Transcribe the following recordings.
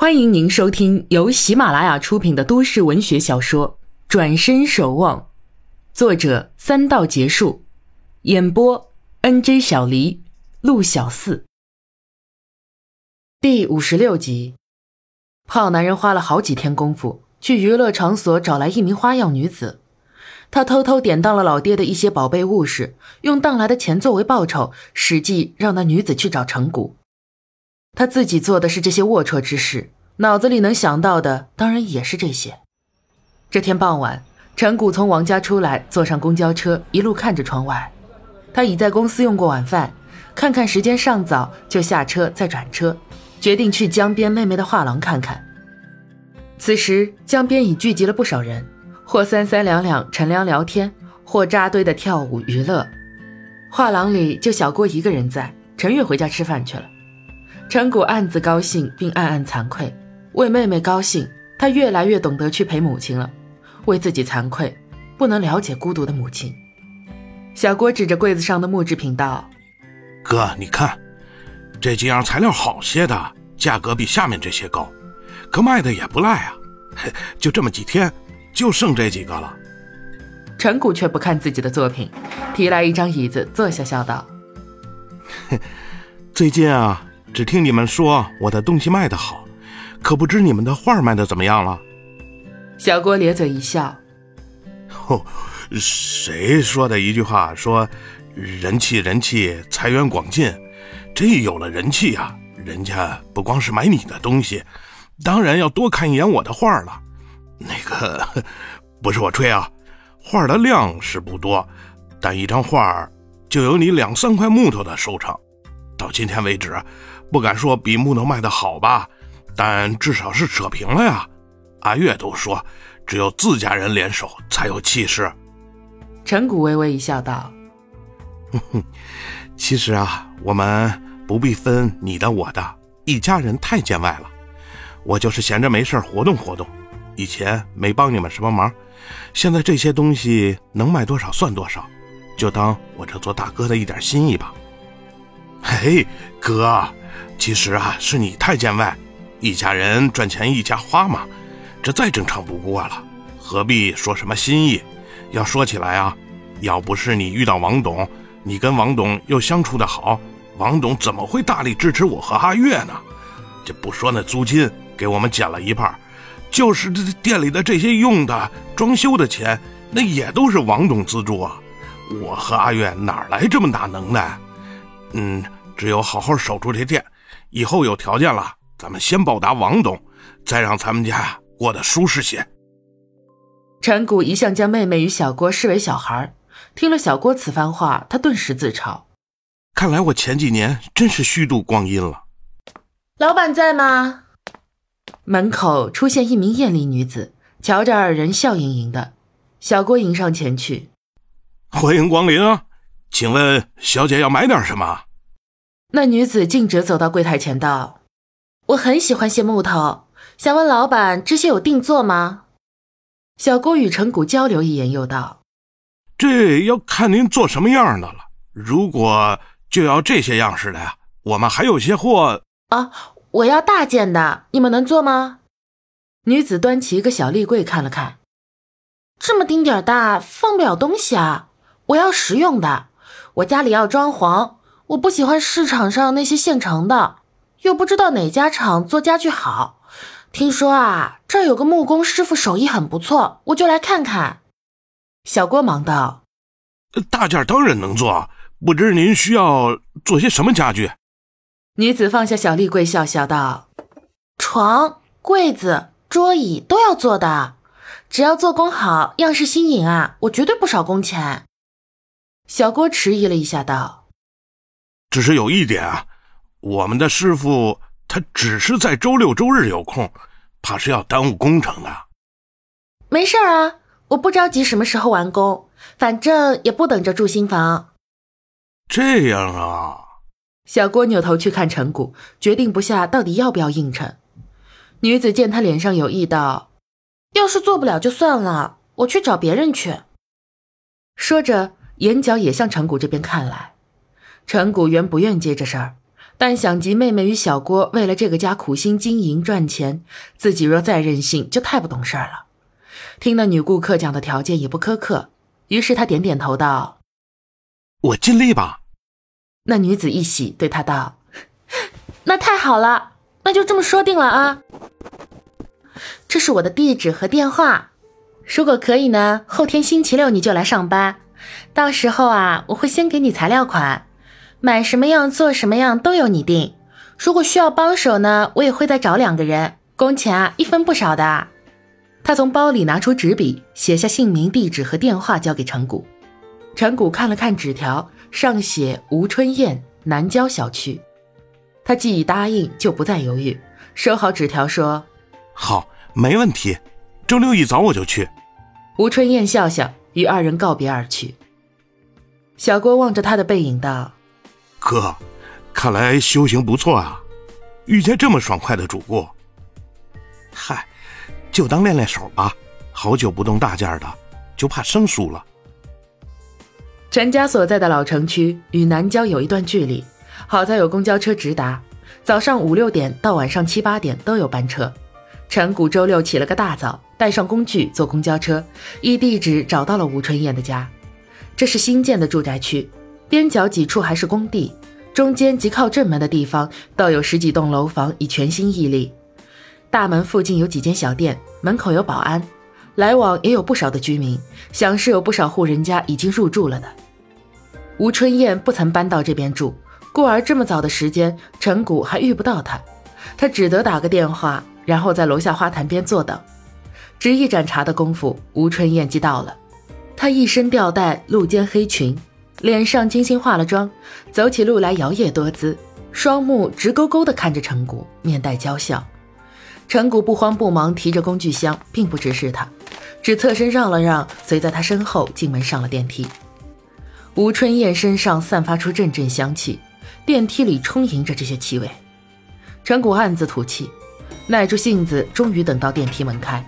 欢迎您收听由喜马拉雅出品的都市文学小说《转身守望》，作者三道结束，演播 N J 小黎、陆小四。第五十六集，胖男人花了好几天功夫去娱乐场所找来一名花样女子，他偷偷典当了老爹的一些宝贝物事，用当来的钱作为报酬，实际让那女子去找陈谷。他自己做的是这些龌龊之事，脑子里能想到的当然也是这些。这天傍晚，陈谷从王家出来，坐上公交车，一路看着窗外。他已在公司用过晚饭，看看时间尚早，就下车再转车，决定去江边妹妹的画廊看看。此时江边已聚集了不少人，或三三两两乘凉聊天，或扎堆的跳舞娱乐。画廊里就小郭一个人在，陈月回家吃饭去了。陈谷暗自高兴，并暗暗惭愧。为妹妹高兴，他越来越懂得去陪母亲了；为自己惭愧，不能了解孤独的母亲。小郭指着柜子上的木制品道：“哥，你看，这几样材料好些的，价格比下面这些高，可卖的也不赖啊。就这么几天，就剩这几个了。”陈谷却不看自己的作品，提来一张椅子坐下，笑道：“ 最近啊。”只听你们说我的东西卖得好，可不知你们的画卖的怎么样了。小郭咧嘴一笑：“哦，谁说的一句话？说人气人气，财源广进。这有了人气啊，人家不光是买你的东西，当然要多看一眼我的画了。那个 不是我吹啊，画的量是不多，但一张画就有你两三块木头的收成。到今天为止。”不敢说比木头卖的好吧，但至少是扯平了呀。阿月都说，只有自家人联手才有气势。陈谷微微一笑，道：“哼哼，其实啊，我们不必分你的我的，一家人太见外了。我就是闲着没事活动活动，以前没帮你们什么忙，现在这些东西能卖多少算多少，就当我这做大哥的一点心意吧。嘿，哥。”其实啊，是你太见外，一家人赚钱一家花嘛，这再正常不过了，何必说什么心意？要说起来啊，要不是你遇到王董，你跟王董又相处的好，王董怎么会大力支持我和阿月呢？这不说那租金给我们减了一半，就是这店里的这些用的、装修的钱，那也都是王董资助啊。我和阿月哪来这么大能耐？嗯，只有好好守住这店。以后有条件了，咱们先报答王董，再让咱们家过得舒适些。陈谷一向将妹妹与小郭视为小孩，听了小郭此番话，他顿时自嘲：看来我前几年真是虚度光阴了。老板在吗？门口出现一名艳丽女子，瞧着二人笑盈盈的。小郭迎上前去：“欢迎光临啊，请问小姐要买点什么？”那女子径直走到柜台前道：“我很喜欢些木头，想问老板这些有定做吗？”小郭与陈谷交流一眼，又道：“这要看您做什么样的了。如果就要这些样式的呀，我们还有些货啊。我要大件的，你们能做吗？”女子端起一个小立柜看了看，这么丁点儿大，放不了东西啊。我要实用的，我家里要装潢。我不喜欢市场上那些现成的，又不知道哪家厂做家具好。听说啊，这儿有个木工师傅手艺很不错，我就来看看。小郭忙道：“大件当然能做，不知您需要做些什么家具？”女子放下小立柜，笑笑道：“床、柜子、桌椅都要做的，只要做工好，样式新颖啊，我绝对不少工钱。”小郭迟疑了一下，道。只是有一点啊，我们的师傅他只是在周六周日有空，怕是要耽误工程的。没事儿啊，我不着急什么时候完工，反正也不等着住新房。这样啊，小郭扭头去看陈谷，决定不下到底要不要应承。女子见他脸上有意，道：“要是做不了就算了，我去找别人去。”说着，眼角也向陈谷这边看来。陈谷原不愿接这事儿，但想及妹妹与小郭为了这个家苦心经营赚钱，自己若再任性，就太不懂事儿了。听那女顾客讲的条件也不苛刻，于是他点点头道：“我尽力吧。”那女子一喜，对他道：“那太好了，那就这么说定了啊。这是我的地址和电话，如果可以呢，后天星期六你就来上班，到时候啊，我会先给你材料款。”买什么样做什么样都由你定，如果需要帮手呢，我也会再找两个人，工钱啊一分不少的。他从包里拿出纸笔，写下姓名、地址和电话，交给陈谷。陈谷看了看纸条，上写吴春燕，南郊小区。他既已答应，就不再犹豫，收好纸条说：“好，没问题，周六一早我就去。”吴春燕笑笑，与二人告别而去。小郭望着他的背影道。哥，看来修行不错啊，遇见这么爽快的主顾。嗨，就当练练手吧，好久不动大件的，就怕生疏了。陈家所在的老城区与南郊有一段距离，好在有公交车直达，早上五六点到晚上七八点都有班车。陈谷周六起了个大早，带上工具坐公交车，依地址找到了吴春燕的家。这是新建的住宅区。边角几处还是工地，中间及靠正门的地方倒有十几栋楼房已全新屹立。大门附近有几间小店，门口有保安，来往也有不少的居民，想是有不少户人家已经入住了的。吴春燕不曾搬到这边住，故而这么早的时间，陈谷还遇不到她，他只得打个电话，然后在楼下花坛边坐等。只一盏茶的功夫，吴春燕即到了。她一身吊带，露肩黑裙。脸上精心化了妆，走起路来摇曳多姿，双目直勾勾地看着陈谷，面带娇笑。陈谷不慌不忙提着工具箱，并不直视他，只侧身让了让，随在他身后进门上了电梯。吴春燕身上散发出阵阵香气，电梯里充盈着这些气味。陈谷暗自吐气，耐住性子，终于等到电梯门开。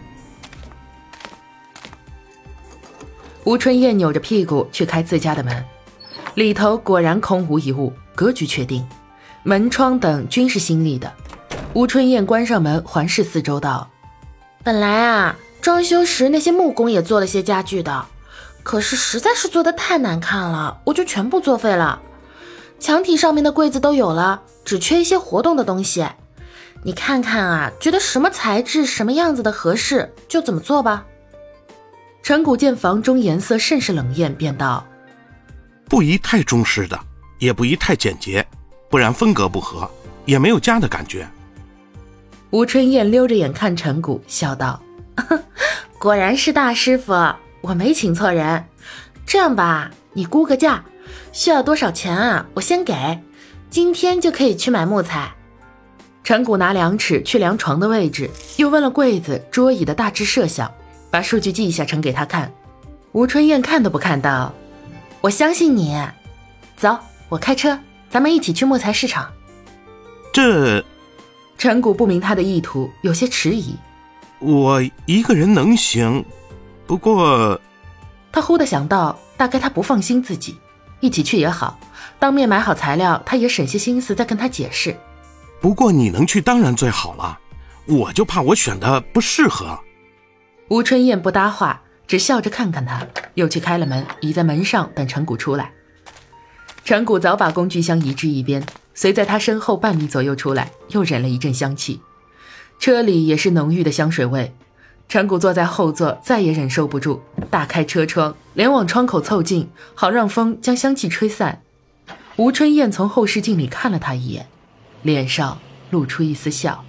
吴春燕扭着屁股去开自家的门。里头果然空无一物，格局确定，门窗等均是新立的。吴春燕关上门，环视四周道：“本来啊，装修时那些木工也做了些家具的，可是实在是做的太难看了，我就全部作废了。墙体上面的柜子都有了，只缺一些活动的东西。你看看啊，觉得什么材质、什么样子的合适，就怎么做吧。”陈谷见房中颜色甚是冷艳，便道。不宜太中式的，也不宜太简洁，不然风格不合，也没有家的感觉。吴春燕溜着眼看陈谷，笑道：“ 果然是大师傅，我没请错人。这样吧，你估个价，需要多少钱啊？我先给，今天就可以去买木材。”陈谷拿量尺去量床的位置，又问了柜子、桌椅的大致设想，把数据记一下，呈给他看。吴春燕看都不看到。我相信你，走，我开车，咱们一起去木材市场。这，陈谷不明他的意图，有些迟疑。我一个人能行，不过，他忽的想到，大概他不放心自己，一起去也好，当面买好材料，他也省些心思再跟他解释。不过你能去当然最好了，我就怕我选的不适合。吴春燕不搭话。只笑着看看他，又去开了门，倚在门上等陈谷出来。陈谷早把工具箱移至一边，随在他身后半米左右出来，又忍了一阵香气。车里也是浓郁的香水味。陈谷坐在后座，再也忍受不住，大开车窗，连往窗口凑近，好让风将香气吹散。吴春燕从后视镜里看了他一眼，脸上露出一丝笑。